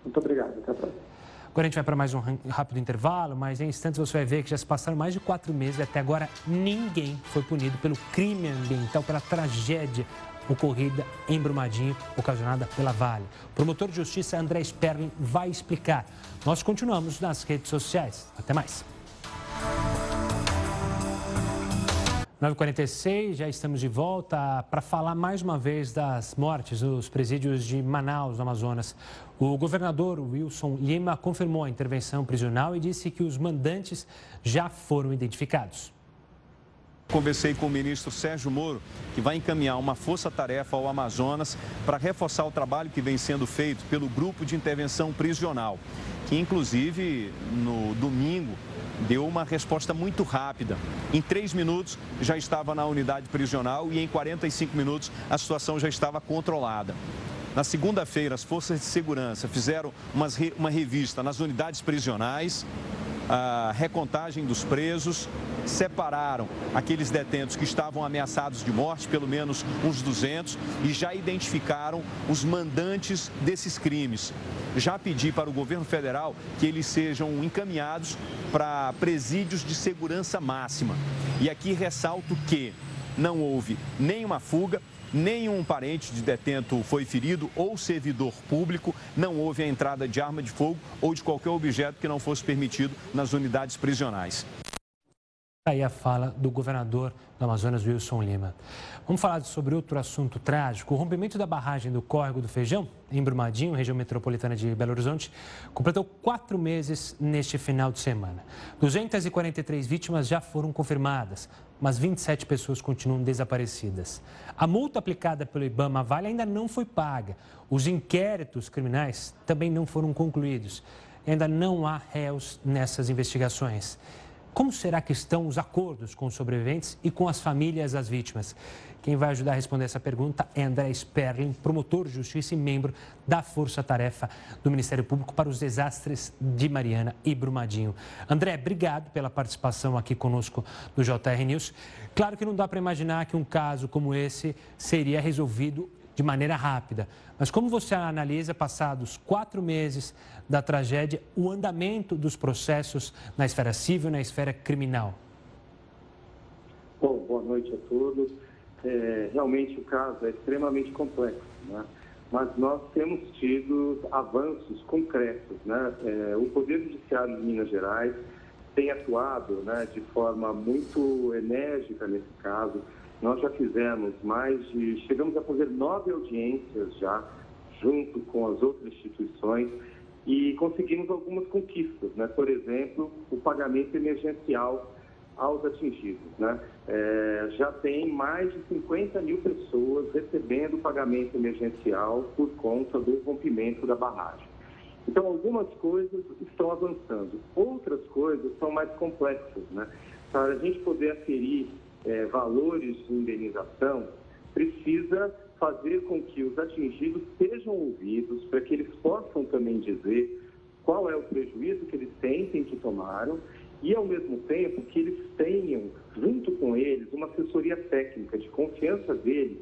Muito obrigado, até a próxima. Agora a gente vai para mais um rápido intervalo, mas em instantes você vai ver que já se passaram mais de quatro meses e até agora ninguém foi punido pelo crime ambiental, pela tragédia ocorrida em Brumadinho, ocasionada pela Vale. O promotor de justiça André Sperling vai explicar. Nós continuamos nas redes sociais. Até mais. 9h46, já estamos de volta para falar mais uma vez das mortes nos presídios de Manaus, no Amazonas. O governador Wilson Lima confirmou a intervenção prisional e disse que os mandantes já foram identificados. Conversei com o ministro Sérgio Moro, que vai encaminhar uma força-tarefa ao Amazonas para reforçar o trabalho que vem sendo feito pelo Grupo de Intervenção Prisional, que inclusive no domingo deu uma resposta muito rápida. Em três minutos já estava na unidade prisional e em 45 minutos a situação já estava controlada. Na segunda-feira, as forças de segurança fizeram uma revista nas unidades prisionais, a recontagem dos presos, separaram aqueles detentos que estavam ameaçados de morte, pelo menos uns 200, e já identificaram os mandantes desses crimes. Já pedi para o governo federal que eles sejam encaminhados para presídios de segurança máxima. E aqui ressalto que não houve nenhuma fuga, Nenhum parente de detento foi ferido ou servidor público. Não houve a entrada de arma de fogo ou de qualquer objeto que não fosse permitido nas unidades prisionais. Aí a fala do governador do Amazonas, Wilson Lima. Vamos falar sobre outro assunto trágico. O rompimento da barragem do Córrego do Feijão, em Brumadinho, região metropolitana de Belo Horizonte, completou quatro meses neste final de semana. 243 vítimas já foram confirmadas, mas 27 pessoas continuam desaparecidas. A multa aplicada pelo Ibama Vale ainda não foi paga. Os inquéritos criminais também não foram concluídos. Ainda não há réus nessas investigações. Como será que estão os acordos com os sobreviventes e com as famílias das vítimas? Quem vai ajudar a responder essa pergunta é André Sperling, promotor de justiça e membro da Força Tarefa do Ministério Público para os desastres de Mariana e Brumadinho. André, obrigado pela participação aqui conosco do JR News. Claro que não dá para imaginar que um caso como esse seria resolvido de maneira rápida. Mas como você analisa, passados quatro meses da tragédia, o andamento dos processos na esfera civil e na esfera criminal? Bom, boa noite a todos. É, realmente o caso é extremamente complexo, né? mas nós temos tido avanços concretos. Né? É, o Poder Judiciário de Minas Gerais tem atuado né, de forma muito enérgica nesse caso, nós já fizemos mais de. Chegamos a fazer nove audiências já, junto com as outras instituições, e conseguimos algumas conquistas, né? Por exemplo, o pagamento emergencial aos atingidos, né? É, já tem mais de 50 mil pessoas recebendo pagamento emergencial por conta do rompimento da barragem. Então, algumas coisas estão avançando, outras coisas são mais complexas, né? Para a gente poder aferir é, valores de indenização, precisa fazer com que os atingidos sejam ouvidos, para que eles possam também dizer qual é o prejuízo que eles sentem que tomaram e, ao mesmo tempo, que eles tenham, junto com eles, uma assessoria técnica de confiança deles,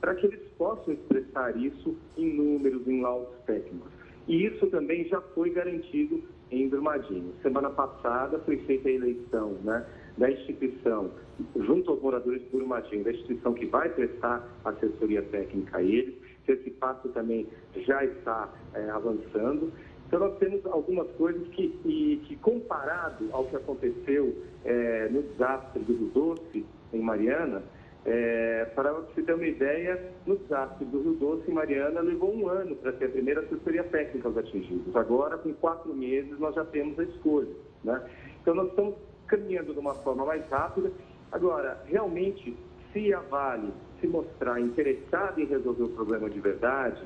para que eles possam expressar isso em números, em laudos técnicos. E isso também já foi garantido em Brumadinho. Semana passada foi feita a eleição né, da instituição, junto aos moradores de Brumadinho, da instituição que vai prestar assessoria técnica a eles. Esse passo também já está é, avançando. Então, nós temos algumas coisas que, e, que comparado ao que aconteceu é, no desastre do Rio Doce, em Mariana, é, para você ter uma ideia, no desastre do Rio Doce, em Mariana, levou um ano para ter a primeira assessoria técnica aos atingidos. Agora, com quatro meses, nós já temos a escolha. Né? Então, nós estamos caminhando de uma forma mais rápida. Agora, realmente, se a Vale se mostrar interessada em resolver o problema de verdade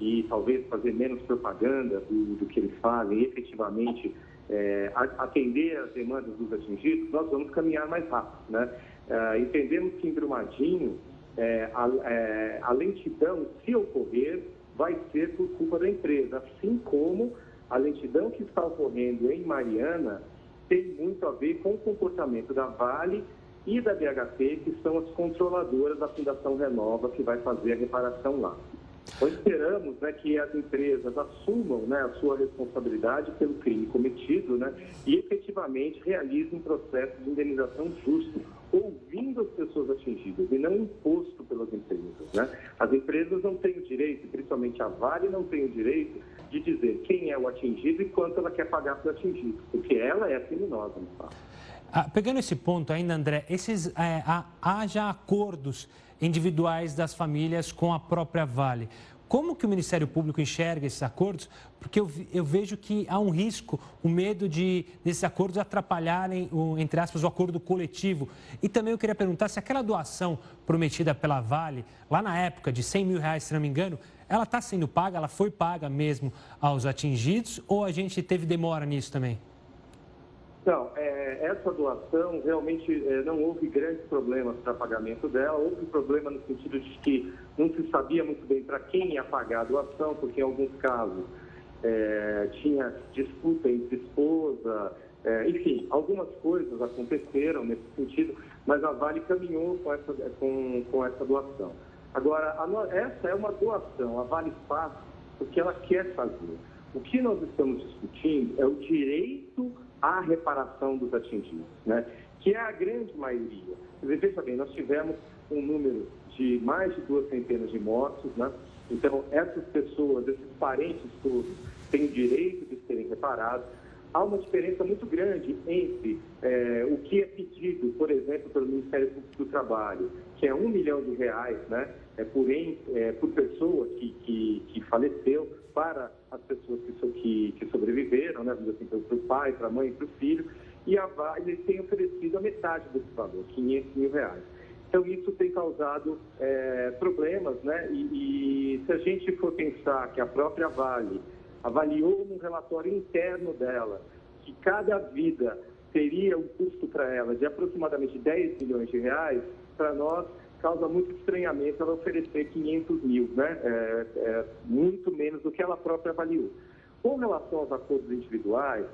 e talvez fazer menos propaganda do, do que eles fazem efetivamente é, atender as demandas dos atingidos, nós vamos caminhar mais rápido. Né? É, entendemos que em Brumadinho, é, a, é, a lentidão, se ocorrer, vai ser por culpa da empresa, assim como a lentidão que está ocorrendo em Mariana tem muito a ver com o comportamento da Vale e da BHP, que são as controladoras da Fundação Renova, que vai fazer a reparação lá. Nós esperamos né, que as empresas assumam né, a sua responsabilidade pelo crime cometido né, e efetivamente realizem um processo de indenização justo, ouvindo as pessoas atingidas e não imposto pelas empresas. Né? As empresas não têm o direito, principalmente a Vale não tem o direito de dizer quem é o atingido e quanto ela quer pagar para o atingido, porque ela é a criminosa no fato. Ah, pegando esse ponto ainda, André, esses, é, há, há já acordos individuais das famílias com a própria Vale. Como que o Ministério Público enxerga esses acordos? Porque eu, eu vejo que há um risco, o um medo de desses acordos atrapalharem, o, entre aspas, o acordo coletivo. E também eu queria perguntar se aquela doação prometida pela Vale, lá na época de 100 mil reais, se não me engano, ela está sendo paga, ela foi paga mesmo aos atingidos ou a gente teve demora nisso também? Não, é, essa doação realmente é, não houve grandes problemas para pagamento dela. Houve problema no sentido de que não se sabia muito bem para quem ia pagar a doação, porque em alguns casos é, tinha disputa entre esposa, é, enfim, algumas coisas aconteceram nesse sentido, mas a Vale caminhou com essa, com, com essa doação. Agora, essa é uma doação, a Vale faz porque ela quer fazer. O que nós estamos discutindo é o direito à reparação dos atingidos, né? que é a grande maioria. Veja bem, nós tivemos um número de mais de duas centenas de mortos, né? então essas pessoas, esses parentes todos, têm o direito de serem reparados. Há uma diferença muito grande entre é, o que é pedido, por exemplo, pelo Ministério Público do Trabalho, que é um milhão de reais né, é, por, é, por pessoa que, que, que faleceu, para as pessoas que, que, que sobreviveram, né, assim, para o pai, para a mãe para o filho, e a Vale tem oferecido a metade desse valor, 500 mil reais. Então, isso tem causado é, problemas, né? E, e, se a gente for pensar que a própria Vale avaliou num relatório interno dela que cada vida teria um custo para ela de aproximadamente 10 milhões de reais, para nós causa muito estranhamento ela oferecer 500 mil, né? É, é, muito menos do que ela própria avaliou. Com relação aos acordos individuais,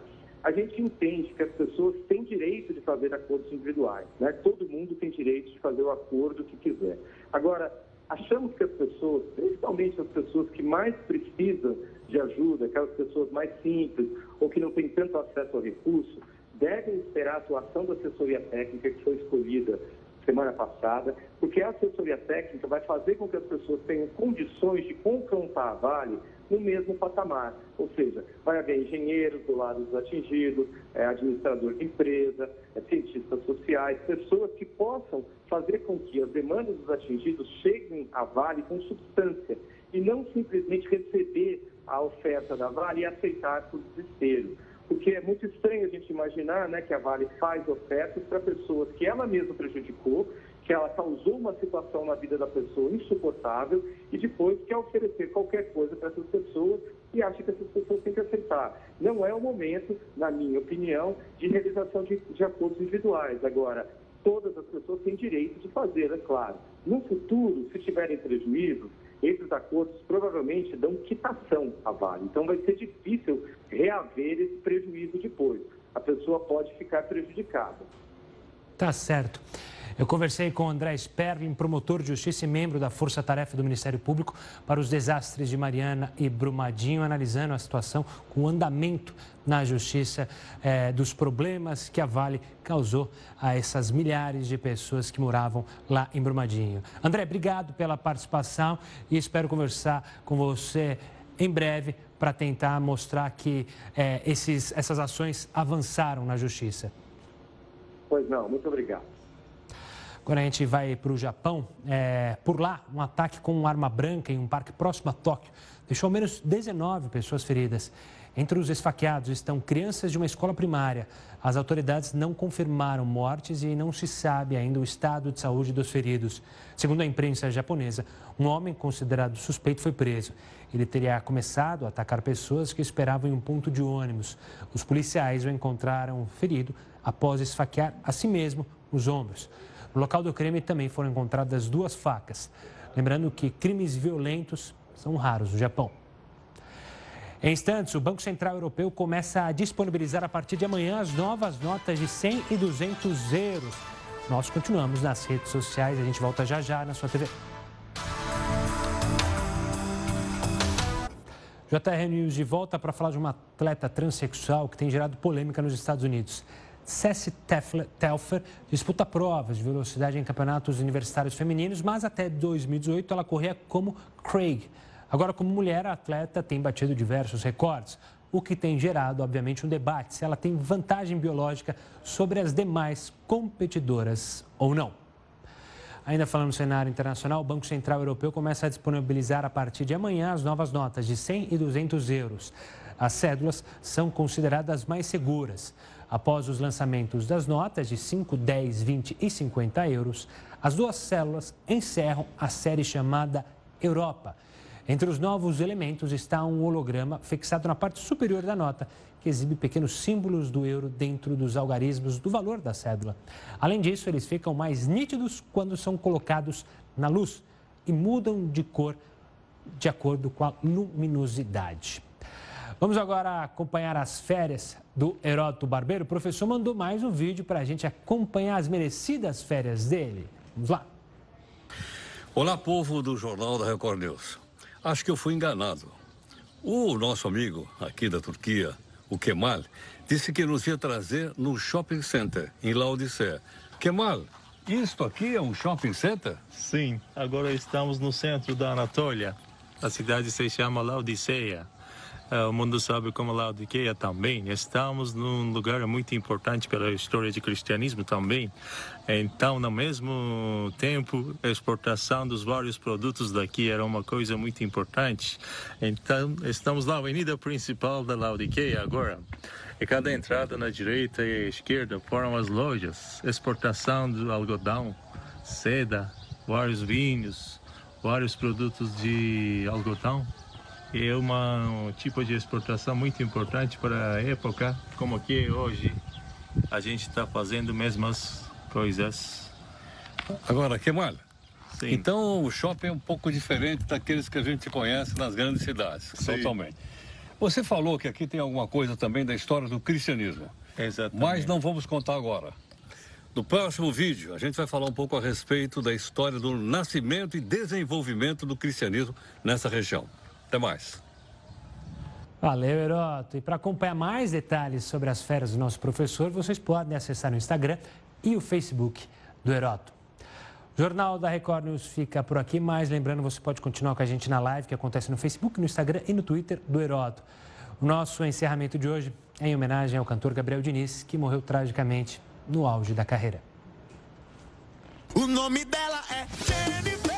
a gente entende que as pessoas têm direito de fazer acordos individuais, né? Todo mundo tem direito de fazer o acordo que quiser. Agora, achamos que as pessoas, principalmente as pessoas que mais precisam de ajuda, aquelas pessoas mais simples ou que não têm tanto acesso ao recurso, devem esperar a atuação da assessoria técnica que foi escolhida semana passada, porque a assessoria técnica vai fazer com que as pessoas tenham condições de confrontar a Vale no mesmo patamar. Ou seja, vai haver engenheiros do lado dos atingidos, é, administrador de empresa, é, cientistas sociais, pessoas que possam fazer com que as demandas dos atingidos cheguem à Vale com substância e não simplesmente receber a oferta da Vale e aceitar por desespero porque é muito estranho a gente imaginar né, que a Vale faz ofertas para pessoas que ela mesma prejudicou, que ela causou uma situação na vida da pessoa insuportável e depois quer oferecer qualquer coisa para essas pessoas e acha que essas pessoas têm que aceitar. Não é o momento, na minha opinião, de realização de, de acordos individuais. Agora, todas as pessoas têm direito de fazer, é claro. No futuro, se tiverem prejuízos, esses acordos provavelmente dão quitação à Vale. Então vai ser difícil reaver esse prejuízo depois. A pessoa pode ficar prejudicada. Tá certo. Eu conversei com André Sperling, promotor de justiça e membro da Força Tarefa do Ministério Público para os desastres de Mariana e Brumadinho, analisando a situação com o andamento na justiça eh, dos problemas que a Vale causou a essas milhares de pessoas que moravam lá em Brumadinho. André, obrigado pela participação e espero conversar com você em breve para tentar mostrar que eh, esses, essas ações avançaram na justiça. Pois não, muito obrigado. Agora a gente vai para o Japão. É, por lá, um ataque com arma branca em um parque próximo a Tóquio deixou ao menos 19 pessoas feridas. Entre os esfaqueados estão crianças de uma escola primária. As autoridades não confirmaram mortes e não se sabe ainda o estado de saúde dos feridos. Segundo a imprensa japonesa, um homem considerado suspeito foi preso. Ele teria começado a atacar pessoas que esperavam em um ponto de ônibus. Os policiais o encontraram ferido após esfaquear a si mesmo os ombros. No local do crime também foram encontradas duas facas. Lembrando que crimes violentos são raros no Japão. Em instantes, o Banco Central Europeu começa a disponibilizar a partir de amanhã as novas notas de 100 e 200 euros. Nós continuamos nas redes sociais, a gente volta já já na sua TV. JR News de volta para falar de uma atleta transexual que tem gerado polêmica nos Estados Unidos. Cessi Telfer disputa provas de velocidade em campeonatos universitários femininos, mas até 2018 ela corria como Craig. Agora, como mulher, a atleta tem batido diversos recordes, o que tem gerado, obviamente, um debate se ela tem vantagem biológica sobre as demais competidoras ou não. Ainda falando no cenário internacional, o Banco Central Europeu começa a disponibilizar a partir de amanhã as novas notas de 100 e 200 euros. As cédulas são consideradas mais seguras. Após os lançamentos das notas de 5, 10, 20 e 50 euros, as duas células encerram a série chamada Europa entre os novos elementos está um holograma fixado na parte superior da nota, que exibe pequenos símbolos do euro dentro dos algarismos do valor da cédula. Além disso, eles ficam mais nítidos quando são colocados na luz e mudam de cor de acordo com a luminosidade. Vamos agora acompanhar as férias do Heródoto Barbeiro. O professor mandou mais um vídeo para a gente acompanhar as merecidas férias dele. Vamos lá. Olá, povo do Jornal da Record News acho que eu fui enganado. O nosso amigo aqui da Turquia, o Kemal, disse que nos ia trazer no shopping center, em Laodicea. Kemal, isto aqui é um shopping center? Sim, agora estamos no centro da Anatólia. A cidade se chama Laodiceia. É, o mundo sabe como Laodiceia também. Estamos num lugar muito importante pela história do cristianismo também. Então, no mesmo tempo, a exportação dos vários produtos daqui era uma coisa muito importante. Então, estamos na avenida principal da Laodiceia agora. E cada entrada na direita e esquerda foram as lojas. Exportação do algodão, seda, vários vinhos, vários produtos de algodão é uma, um tipo de exportação muito importante para a época, como aqui hoje a gente está fazendo mesmas coisas. Agora, Kemal, Sim. então o shopping é um pouco diferente daqueles que a gente conhece nas grandes cidades, Sim. totalmente. Você falou que aqui tem alguma coisa também da história do cristianismo. Exatamente. Mas não vamos contar agora. No próximo vídeo, a gente vai falar um pouco a respeito da história do nascimento e desenvolvimento do cristianismo nessa região. Até mais. Valeu, Heroto. E para acompanhar mais detalhes sobre as férias do nosso professor, vocês podem acessar o Instagram e o Facebook do Heroto. O Jornal da Record News fica por aqui, mas lembrando, você pode continuar com a gente na live que acontece no Facebook, no Instagram e no Twitter do Heroto. O nosso encerramento de hoje é em homenagem ao cantor Gabriel Diniz, que morreu tragicamente no auge da carreira. O nome dela é